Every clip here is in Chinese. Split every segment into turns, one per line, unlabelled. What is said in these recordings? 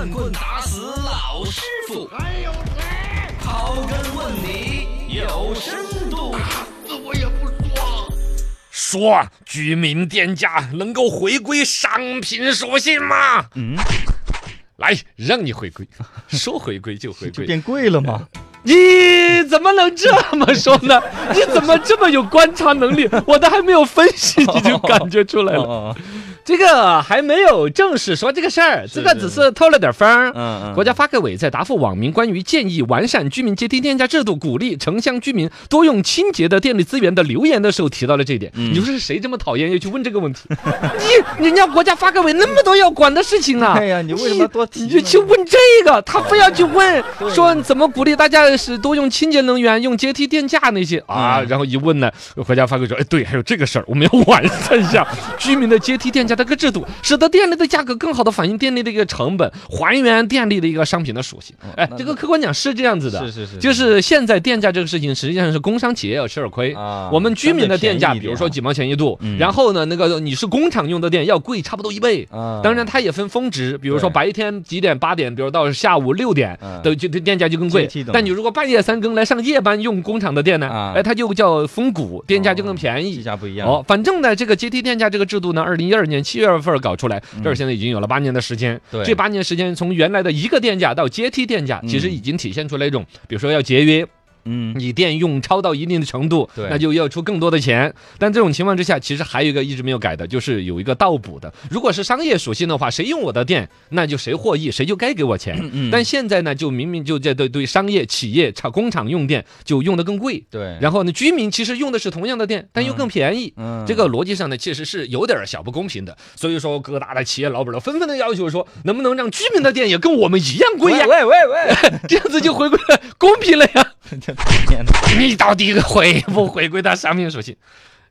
乱棍打死老师傅，还有谁？刨根问底有深度。
死我也不说。
说居民电价能够回归商品属性吗？
嗯，
来，让你回归，说回归就回归。
变贵了吗？
你怎么能这么说呢？你怎么这么有观察能力？我都还没有分析，你就感觉出来了。
哦，
这个还没有正式说这个事儿，这个只是透了点风儿。
嗯嗯，
国家发改委在答复网民关于建议完善居民阶梯电价制度，鼓励城乡居民多用清洁的电力资源的留言的时候提到了这一点。
嗯
你说是谁这么讨厌要去问这个问题？你人家国家发改委那么多要管的事情啊！
哎呀，你为什么多提呢？
你就去问这个，他非要去问 说怎么鼓励大家是多用清洁能源、用阶梯电价那些啊，
嗯
然后一问呢，国家发改委说，哎，对，还有这个事儿，我们要完善一下居民的阶梯电价这个制度，使得电力的价格更好的反映电力的一个成本，还原电力的一个商品的属性。哎，这个客观讲是这样子的，
是是是，
就是现在电价这个事情，实际上是工商企业要吃点亏。
啊，
我们居民的电价，比如说几毛钱一度，
嗯
然后呢，那个你是工厂用的电要贵差不多一倍。
啊，
当然，它也分峰值，比如说白天几点八点，比如到下午六点
嗯
的就电电价就更贵但你如果半夜三更来上夜班用工厂的电呢
啊，
哎，它就叫峰谷，电价就更便
计
宜。
价不一样
哦，反正呢，这个阶梯电价这个制度呢，二零一二年七月份搞出来，这儿现在已经有了八年的时间。这八年时间，从原来的一个电价到阶梯电价，其实
嗯。
已经体现出来一种，比如说要节约，
嗯，
你电用超到一定的程度，
对
那就要出更多的钱。但这种情况之下，其实还有一个一直没有改的，就是有一个倒补的。如果是商业属性的话，谁用我的电，那就谁获益，谁就该给我钱。
嗯
但现在呢，就明明就在对对商业企业、厂工厂用电就用的更贵，
对，
然后呢，居民其实用的是同样的电，但又更便宜。
嗯
这个逻辑上呢，其实是有点小不公平的，所以说各大的企业老板都纷纷的要求说，能不能让居民的电也跟我们一样贵呀？
喂喂喂，
这样子就回归了公平了呀。
这天哪，
你到底回不回归到商品属性？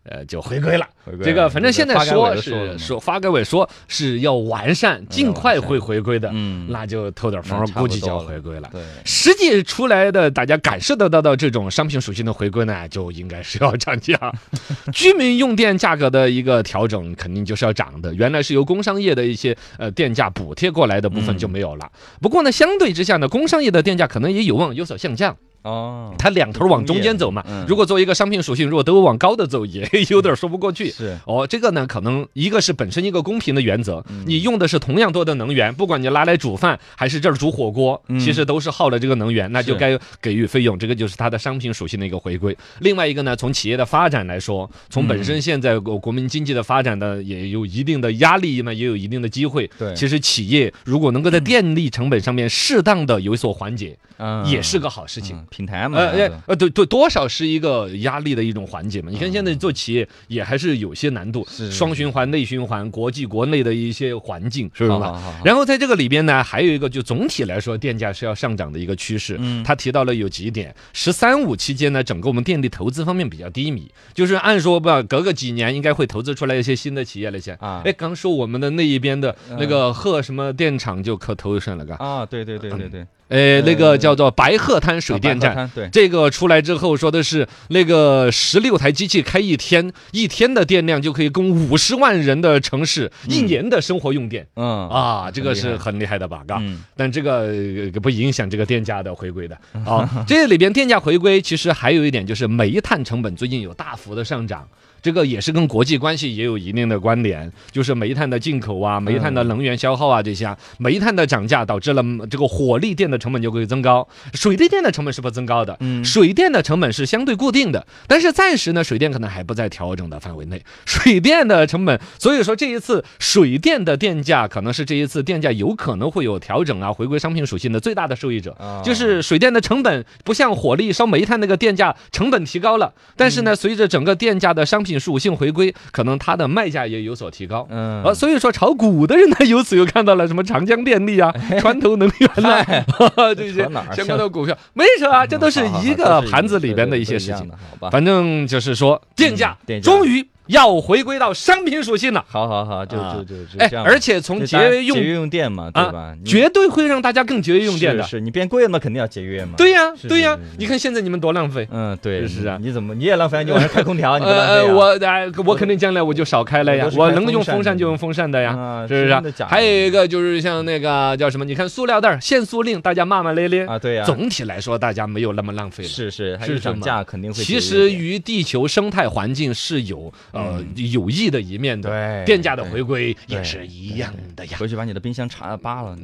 呃，就回归了。
回归
这个反正现在说
是
是说发改委说是要完善，尽快会回归的，
嗯，
那就透点风估计就要回归了。
对，
实际出来的，大家感受得到的这种商品属性的回归呢，就应该是要涨价。居民用电价格的一个调整，肯定就是要涨的。原来是由工商业的一些呃电价补贴过来的部分就没有了。不过呢，相对之下呢，工商业的电价可能也有望有所下降。
哦，
它两头往中间走嘛
嗯。
如果作为一个商品属性，如果都往高的走，也 有点说不过去。
是，
哦，这个呢，可能一个是本身一个公平的原则，
嗯
你用的是同样多的能源，不管你拿来煮饭还是这儿煮火锅，
嗯
其实都是耗了这个能源，那就该给予费用，这个就是它的商品属性的一个回归。另外一个呢，从企业的发展来说，从本
嗯
身现在国国民经济的发展呢，也有一定的压力嘛，也有一定的机会。
对
其实企业如果能够在电力成本上面适当的有所缓解，
嗯
也是个好事情。
嗯平台嘛，
呃呃呃，对对，多少是一个压力的一种缓解嘛。你看现在做企业也还是有些难度，双循环、内循环、国际国内的一些环境，是不是嘛？
好好好好
然后在这个里边呢，还有一个就总体来说，电价是要上涨的一个趋势。
嗯。
他提到了有几点：“十三五”期间呢，整个我们电力投资方面比较低迷，就是按说吧，隔个几年应该会投资出来一些新的企业那些。
啊。
哎，刚说我们的那一边的那个贺什么电厂就可投上了，嘎。
啊，对对对对对，
呃，那个叫做白鹤滩水电站。
对，
这个出来之后说的是那个十六台机器开一天，一天的电量就可以供五十万人的城市一年的生活用电。
嗯
啊，这个是
很厉害
很厉害的吧？嘎，
嗯
但这个呃不影响这个电价的回归的 啊。这里边电价回归其实还有一点就是煤炭成本最近有大幅的上涨。这个也是跟国际关系也有一定的关联，就是煤炭的进口啊，煤炭的能源消耗啊这些啊，煤炭的涨价导致了嗯这个火力电的成本就会增高，水利电的成本是不增高的，
嗯。
水电的成本是相对固定的，但是暂时呢，水电可能还不在调整的范围内。水电的成本，所以说这一次水电的电价可能是这一次电价有可能会有调整啊，回归商品属性的最大的受益者。
啊。
就是水电的成本不像火力烧煤炭那个电价成本提高了，但是呢，随着整个电价的商品属性回归，可能它的卖价也有所提高。
嗯
啊，所以说炒股的人呢，由此又看到了什么长江电力啊、川投能源 呐、这些
扯哪儿
相关的股票，没扯啊，这都是一个盘子里边的一些事情？反正就是说，电价终于要回归到商品属性了。
好好好，就
啊
就就就
哎
这样，
而且从节约用
节约用电嘛，对吧
绝对会让大家更节约用电的
是。你变贵了嘛，肯定要节约嘛。
对呀，对呀你看现在你们多浪费。
嗯，对，
是啊
你你怎么你也浪费啊？你晚上开空调，你不浪
呃？我呃，我肯定将来我就少开了呀
我
能用
风扇
就用风扇的呀，
啊
是不是还有一个就是像那个叫什么？你看塑料袋限塑令，大家骂骂咧咧，
啊，对呀，
总体来说大家没有那么浪费了。
是是，它
是
涨价肯定会
其实
点
与地球生态环境是有呃有益的一面的，
对
电价的回归也是一样的呀。
回去把你的冰箱查扒了。